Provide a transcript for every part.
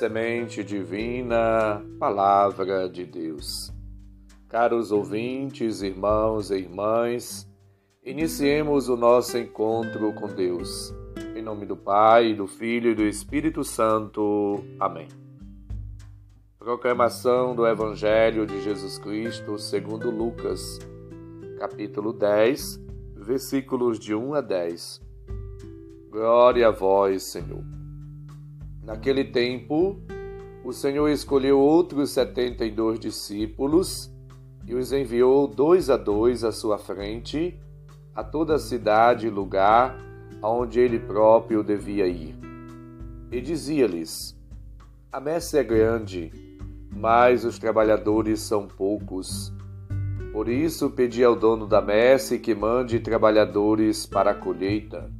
Semente Divina, Palavra de Deus. Caros ouvintes, irmãos e irmãs, iniciemos o nosso encontro com Deus. Em nome do Pai, do Filho e do Espírito Santo. Amém. Proclamação do Evangelho de Jesus Cristo segundo Lucas, capítulo 10, versículos de 1 a 10. Glória a vós, Senhor. Naquele tempo, o Senhor escolheu outros setenta e dois discípulos e os enviou dois a dois à sua frente, a toda a cidade e lugar aonde ele próprio devia ir. E dizia-lhes: A messe é grande, mas os trabalhadores são poucos. Por isso pedi ao dono da messe que mande trabalhadores para a colheita.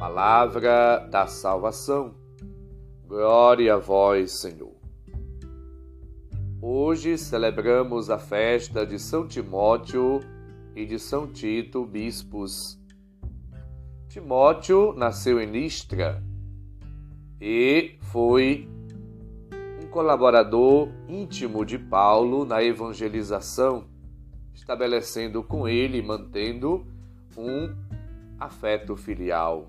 Palavra da salvação. Glória a vós, Senhor. Hoje celebramos a festa de São Timóteo e de São Tito, bispos. Timóteo nasceu em Listra e foi colaborador íntimo de Paulo na evangelização, estabelecendo com ele e mantendo um afeto filial.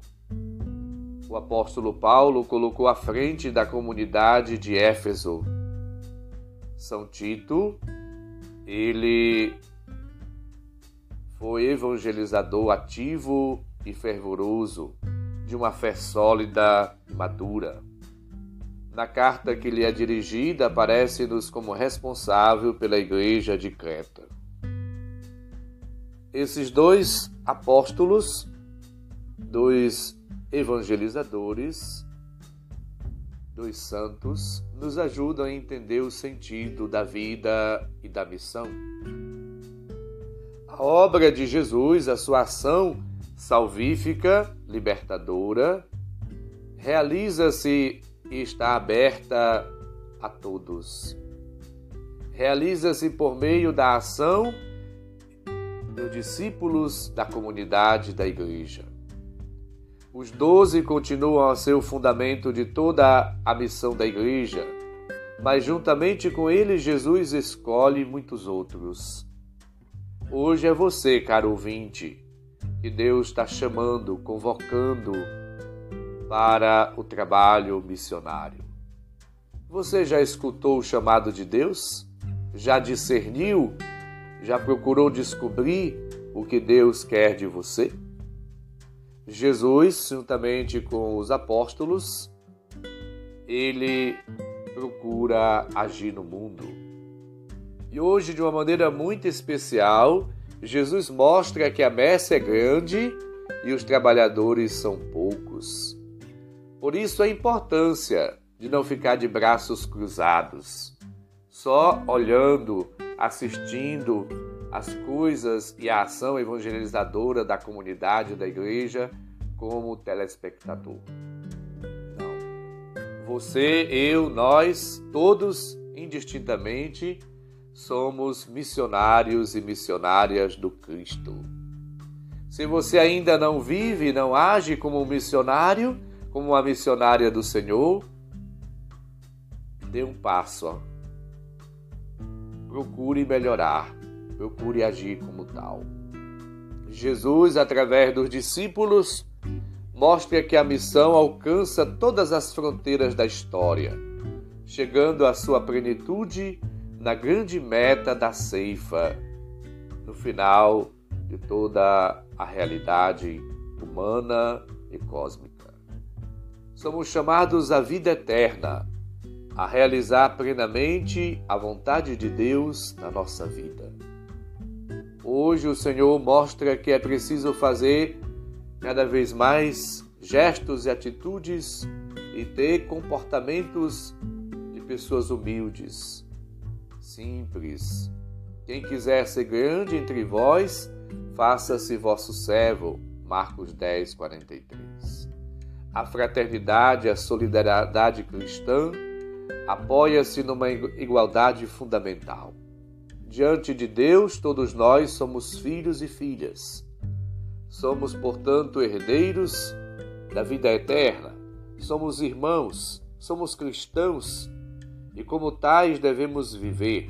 O apóstolo Paulo colocou à frente da comunidade de Éfeso. São Tito, ele foi evangelizador ativo e fervoroso, de uma fé sólida e madura. Na carta que lhe é dirigida, aparece-nos como responsável pela igreja de Creta. Esses dois apóstolos, dois evangelizadores, dois santos, nos ajudam a entender o sentido da vida e da missão. A obra de Jesus, a sua ação salvífica, libertadora, realiza-se e está aberta a todos. Realiza-se por meio da ação dos discípulos da comunidade da igreja. Os doze continuam a ser o fundamento de toda a missão da igreja, mas juntamente com eles Jesus escolhe muitos outros. Hoje é você, caro ouvinte, que Deus está chamando, convocando, para o trabalho missionário. Você já escutou o chamado de Deus? Já discerniu? Já procurou descobrir o que Deus quer de você? Jesus, juntamente com os apóstolos, ele procura agir no mundo. E hoje, de uma maneira muito especial, Jesus mostra que a messe é grande e os trabalhadores são poucos. Por isso a importância de não ficar de braços cruzados, só olhando, assistindo as coisas e a ação evangelizadora da comunidade da igreja como telespectador. Não. Você, eu, nós, todos indistintamente somos missionários e missionárias do Cristo. Se você ainda não vive, não age como um missionário, como uma missionária do Senhor, dê um passo. Procure melhorar, procure agir como tal. Jesus, através dos discípulos, mostra que a missão alcança todas as fronteiras da história, chegando à sua plenitude na grande meta da ceifa, no final de toda a realidade humana e cósmica. Somos chamados à vida eterna, a realizar plenamente a vontade de Deus na nossa vida. Hoje o Senhor mostra que é preciso fazer cada vez mais gestos e atitudes e ter comportamentos de pessoas humildes, simples. Quem quiser ser grande entre vós, faça-se vosso servo. Marcos 10, 43. A fraternidade, a solidariedade cristã apoia-se numa igualdade fundamental. Diante de Deus, todos nós somos filhos e filhas. Somos, portanto, herdeiros da vida eterna. Somos irmãos, somos cristãos e, como tais, devemos viver.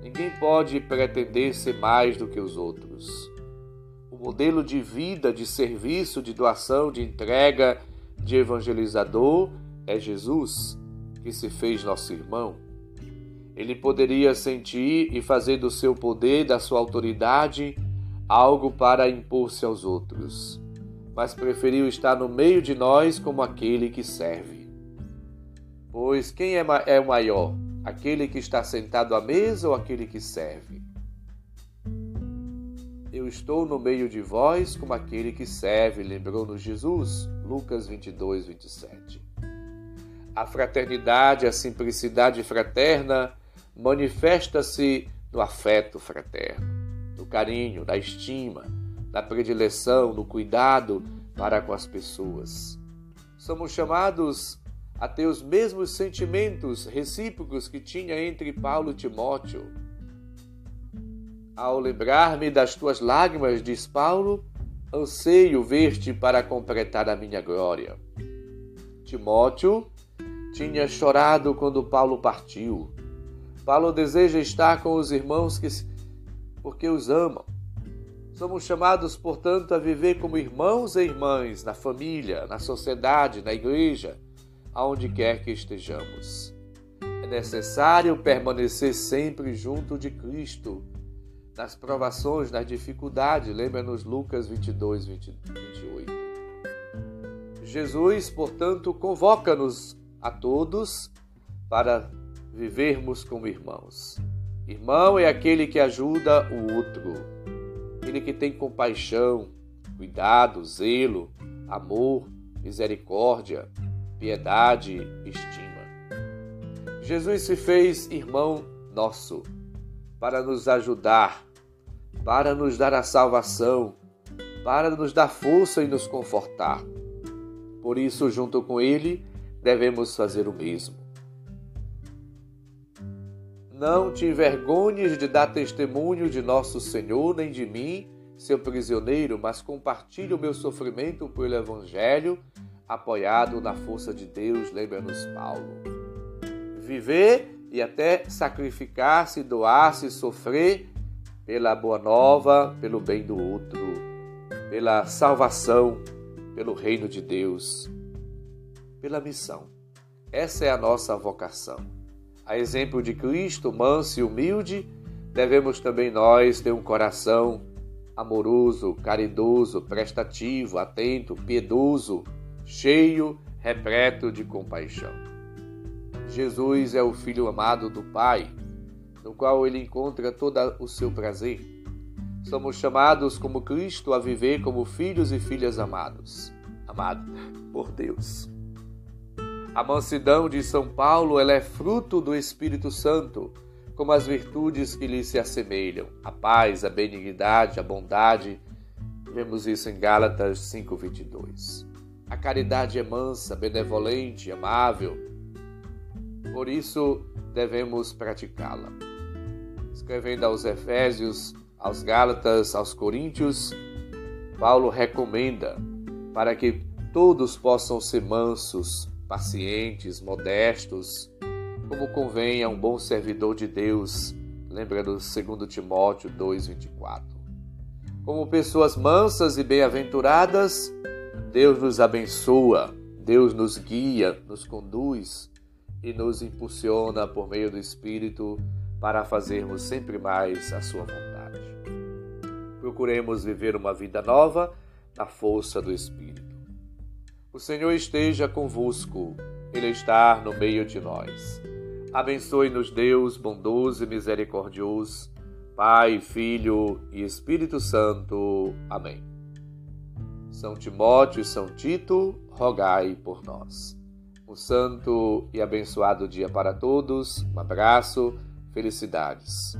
Ninguém pode pretender ser mais do que os outros. O modelo de vida, de serviço, de doação, de entrega, de evangelizador é Jesus, que se fez nosso irmão. Ele poderia sentir e fazer do seu poder, da sua autoridade, algo para impor-se aos outros, mas preferiu estar no meio de nós como aquele que serve. Pois quem é, é o maior? Aquele que está sentado à mesa ou aquele que serve? Eu estou no meio de vós como aquele que serve, lembrou-nos Jesus, Lucas 22, 27. A fraternidade, a simplicidade fraterna manifesta-se no afeto fraterno do carinho, da estima, da predileção, do cuidado para com as pessoas. Somos chamados a ter os mesmos sentimentos recíprocos que tinha entre Paulo e Timóteo. Ao lembrar-me das tuas lágrimas, diz Paulo, anseio ver-te para completar a minha glória. Timóteo tinha chorado quando Paulo partiu. Paulo deseja estar com os irmãos que porque os amam. Somos chamados, portanto, a viver como irmãos e irmãs na família, na sociedade, na igreja, aonde quer que estejamos. É necessário permanecer sempre junto de Cristo, nas provações, nas dificuldades. Lembra-nos Lucas 22, 20, 28. Jesus, portanto, convoca-nos a todos para vivermos como irmãos. Irmão é aquele que ajuda o outro, aquele que tem compaixão, cuidado, zelo, amor, misericórdia, piedade, estima. Jesus se fez irmão nosso para nos ajudar, para nos dar a salvação, para nos dar força e nos confortar. Por isso, junto com Ele, devemos fazer o mesmo. Não te envergonhes de dar testemunho de nosso Senhor, nem de mim, seu prisioneiro, mas compartilhe o meu sofrimento pelo Evangelho, apoiado na força de Deus, lembra-nos Paulo. Viver e até sacrificar-se, doar-se, sofrer pela boa nova, pelo bem do outro, pela salvação, pelo reino de Deus, pela missão. Essa é a nossa vocação. A exemplo de Cristo, manso e humilde, devemos também nós ter um coração amoroso, caridoso, prestativo, atento, piedoso, cheio, repleto de compaixão. Jesus é o Filho amado do Pai, no qual ele encontra todo o seu prazer. Somos chamados como Cristo a viver como filhos e filhas amados, amados por Deus. A mansidão de São Paulo ela é fruto do Espírito Santo, como as virtudes que lhe se assemelham, a paz, a benignidade, a bondade. Vemos isso em Gálatas 5:22. A caridade é mansa, benevolente, amável. Por isso devemos praticá-la. Escrevendo aos Efésios, aos Gálatas, aos Coríntios, Paulo recomenda para que todos possam ser mansos, pacientes, modestos, como convém a um bom servidor de Deus, lembra do 2 Timóteo 2,24. Como pessoas mansas e bem-aventuradas, Deus nos abençoa, Deus nos guia, nos conduz e nos impulsiona por meio do Espírito para fazermos sempre mais a Sua vontade. Procuremos viver uma vida nova na força do Espírito. O Senhor esteja convosco, Ele está no meio de nós. Abençoe-nos, Deus bondoso e misericordioso, Pai, Filho e Espírito Santo. Amém. São Timóteo e São Tito, rogai por nós. Um santo e abençoado dia para todos. Um abraço, felicidades.